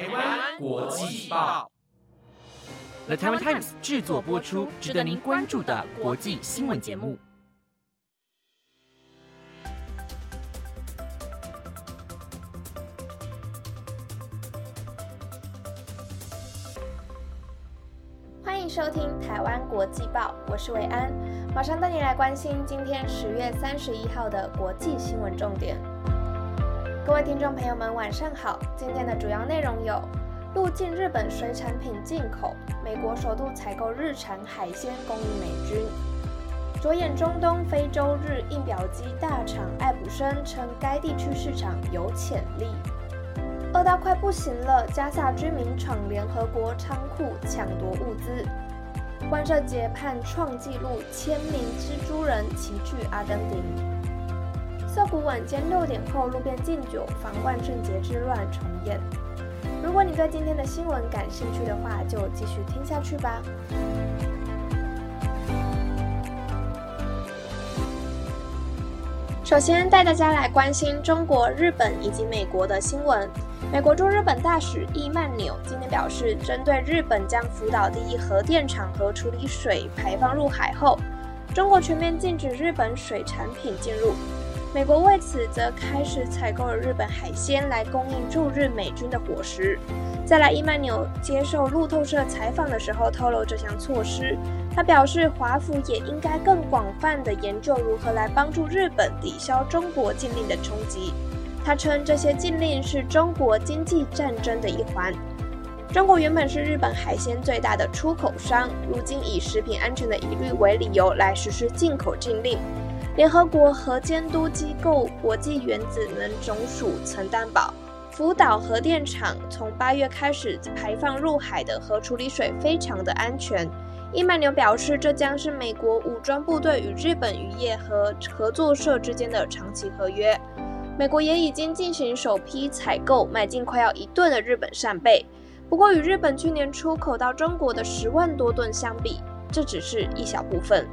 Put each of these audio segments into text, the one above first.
台湾国际报，The Taiwan Times 制作播出，值得您关注的国际新闻节目。欢迎收听台湾国际报，我是伟安，马上带你来关心今天十月三十一号的国际新闻重点。各位听众朋友们，晚上好。今天的主要内容有：入境日本水产品进口，美国首度采购日产海鲜供应美军；着眼中东、非洲日印表机大厂爱普生称该地区市场有潜力。饿到快不行了，加萨居民闯联合国仓库抢夺物资。万圣节盼创纪录，千名蜘蛛人齐聚阿根廷。涩谷晚间六点后路边禁酒，防万圣节之乱重演。如果你对今天的新闻感兴趣的话，就继续听下去吧。首先带大家来关心中国、日本以及美国的新闻。美国驻日本大使易曼纽今天表示，针对日本将福岛第一核电厂核处理水排放入海后，中国全面禁止日本水产品进入。美国为此则开始采购了日本海鲜来供应驻日美军的伙食。再来，伊曼纽接受路透社采访的时候透露这项措施，他表示华府也应该更广泛的研究如何来帮助日本抵消中国禁令的冲击。他称这些禁令是中国经济战争的一环。中国原本是日本海鲜最大的出口商，如今以食品安全的疑虑为理由来实施进口禁令。联合国核监督机构国际原子能总署曾担保，福岛核电厂从八月开始排放入海的核处理水非常的安全。伊曼纽表示，这将是美国武装部队与日本渔业和合作社之间的长期合约。美国也已经进行首批采购，买进快要一吨的日本扇贝。不过，与日本去年出口到中国的十万多吨相比，这只是一小部分。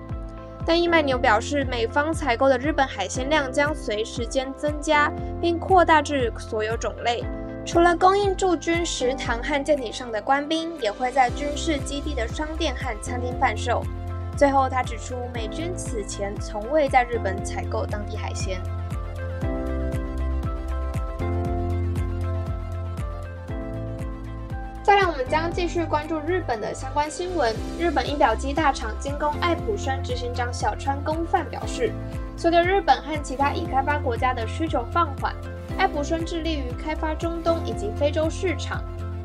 但伊曼纽表示，美方采购的日本海鲜量将随时间增加，并扩大至所有种类。除了供应驻军食堂和舰艇上的官兵，也会在军事基地的商店和餐厅贩售。最后，他指出，美军此前从未在日本采购当地海鲜。我们将继续关注日本的相关新闻。日本仪表机大厂精工爱普生执行长小川公范表示，随着日本和其他已开发国家的需求放缓，爱普生致力于开发中东以及非洲市场。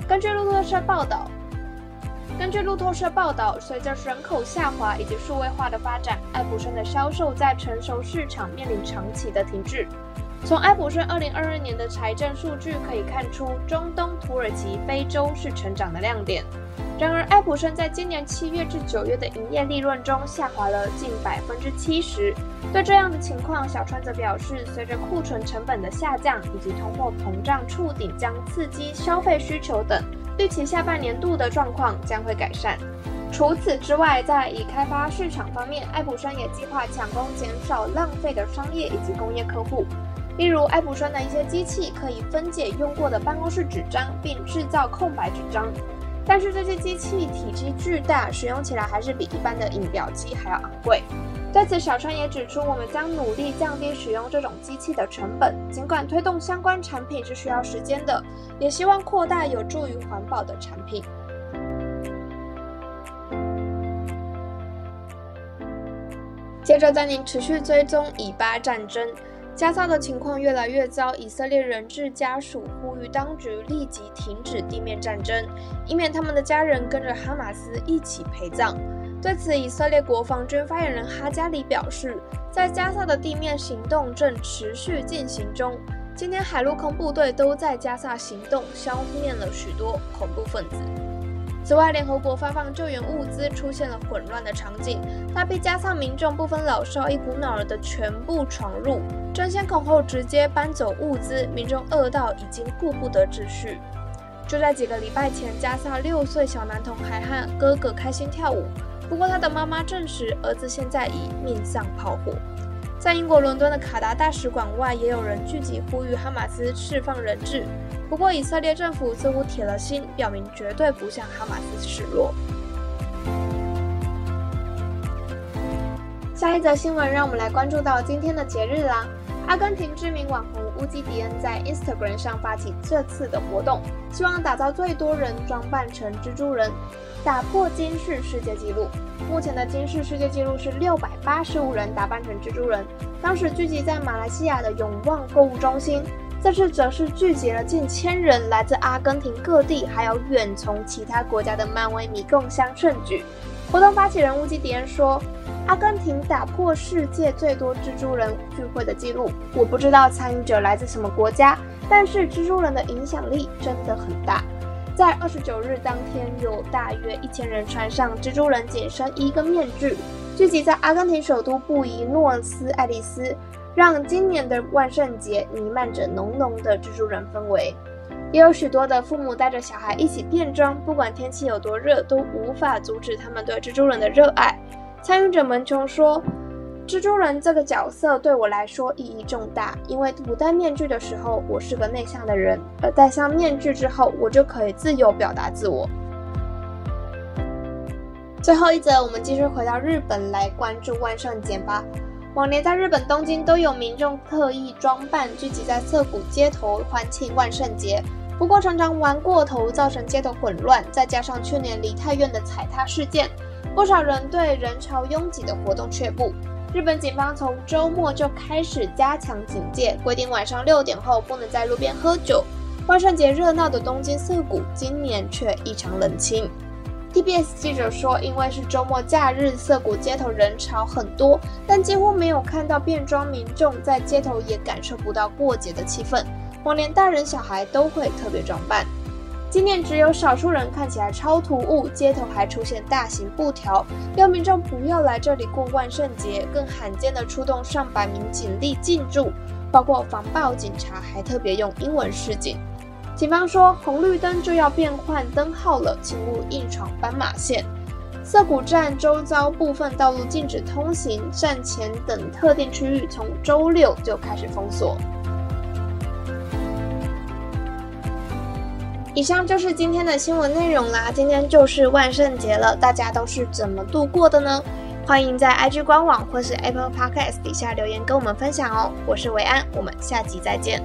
根据路透社报道，根据路透社报道，随着人口下滑以及数位化的发展，爱普生的销售在成熟市场面临长期的停滞。从埃普生二零二二年的财政数据可以看出，中东、土耳其、非洲是成长的亮点。然而，埃普生在今年七月至九月的营业利润中下滑了近百分之七十。对这样的情况，小川则表示，随着库存成本的下降以及通货膨胀触顶将刺激消费需求等，预期下半年度的状况将会改善。除此之外，在已开发市场方面，爱普生也计划抢攻减少浪费的商业以及工业客户。例如，爱普生的一些机器可以分解用过的办公室纸张，并制造空白纸张。但是这些机器体积巨大，使用起来还是比一般的印表机还要昂贵。在此，小川也指出，我们将努力降低使用这种机器的成本。尽管推动相关产品是需要时间的，也希望扩大有助于环保的产品。接着，带您持续追踪以巴战争。加沙的情况越来越糟，以色列人质家属呼吁当局立即停止地面战争，以免他们的家人跟着哈马斯一起陪葬。对此，以色列国防军发言人哈加里表示，在加沙的地面行动正持续进行中，今天海陆空部队都在加沙行动，消灭了许多恐怖分子。此外，联合国发放救援物资出现了混乱的场景，大批加萨民众不分老少，一股脑儿的全部闯入，争先恐后直接搬走物资，民众饿到已经顾不得秩序。就在几个礼拜前，加萨六岁小男童还和哥哥开心跳舞，不过他的妈妈证实，儿子现在已命丧炮火。在英国伦敦的卡达大使馆外，也有人聚集呼吁哈马斯释放人质。不过以色列政府似乎铁了心，表明绝对不向哈马斯示弱。下一则新闻，让我们来关注到今天的节日啦。阿根廷知名网红乌基迪恩在 Instagram 上发起这次的活动，希望打造最多人装扮成蜘蛛人，打破金氏世界纪录。目前的金氏世界纪录是六百八十五人打扮成蜘蛛人，当时聚集在马来西亚的永旺购物中心。这次则是聚集了近千人，来自阿根廷各地，还有远从其他国家的漫威迷共襄盛举。活动发起人乌基迪恩说。阿根廷打破世界最多蜘蛛人聚会的记录。我不知道参与者来自什么国家，但是蜘蛛人的影响力真的很大。在二十九日当天，有大约一千人穿上蜘蛛人紧身衣跟面具，聚集在阿根廷首都布宜诺斯艾利斯，让今年的万圣节弥漫着浓浓的蜘蛛人氛围。也有许多的父母带着小孩一起变装，不管天气有多热，都无法阻止他们对蜘蛛人的热爱。参与者们中说：“蜘蛛人这个角色对我来说意义重大，因为不戴面具的时候，我是个内向的人；而戴上面具之后，我就可以自由表达自我。”最后一则，我们继续回到日本来关注万圣节吧。往年在日本东京都有民众特意装扮，聚集在涩谷街头欢庆万圣节，不过常常玩过头，造成街头混乱。再加上去年梨泰院的踩踏事件。不少人对人潮拥挤的活动却步。日本警方从周末就开始加强警戒，规定晚上六点后不能在路边喝酒。万圣节热闹的东京涩谷今年却异常冷清。TBS 记者说，因为是周末假日，涩谷街头人潮很多，但几乎没有看到变装民众在街头，也感受不到过节的气氛。往年大人小孩都会特别装扮。今年只有少数人看起来超突兀，街头还出现大型布条，要民众不要来这里过万圣节。更罕见的出动上百名警力进驻，包括防暴警察，还特别用英文示警。警方说，红绿灯就要变换灯号了，请勿硬闯斑马线。涩谷站周遭部分道路禁止通行，站前等特定区域从周六就开始封锁。以上就是今天的新闻内容啦。今天就是万圣节了，大家都是怎么度过的呢？欢迎在 IG 官网或是 Apple Podcast 底下留言跟我们分享哦。我是维安，我们下集再见。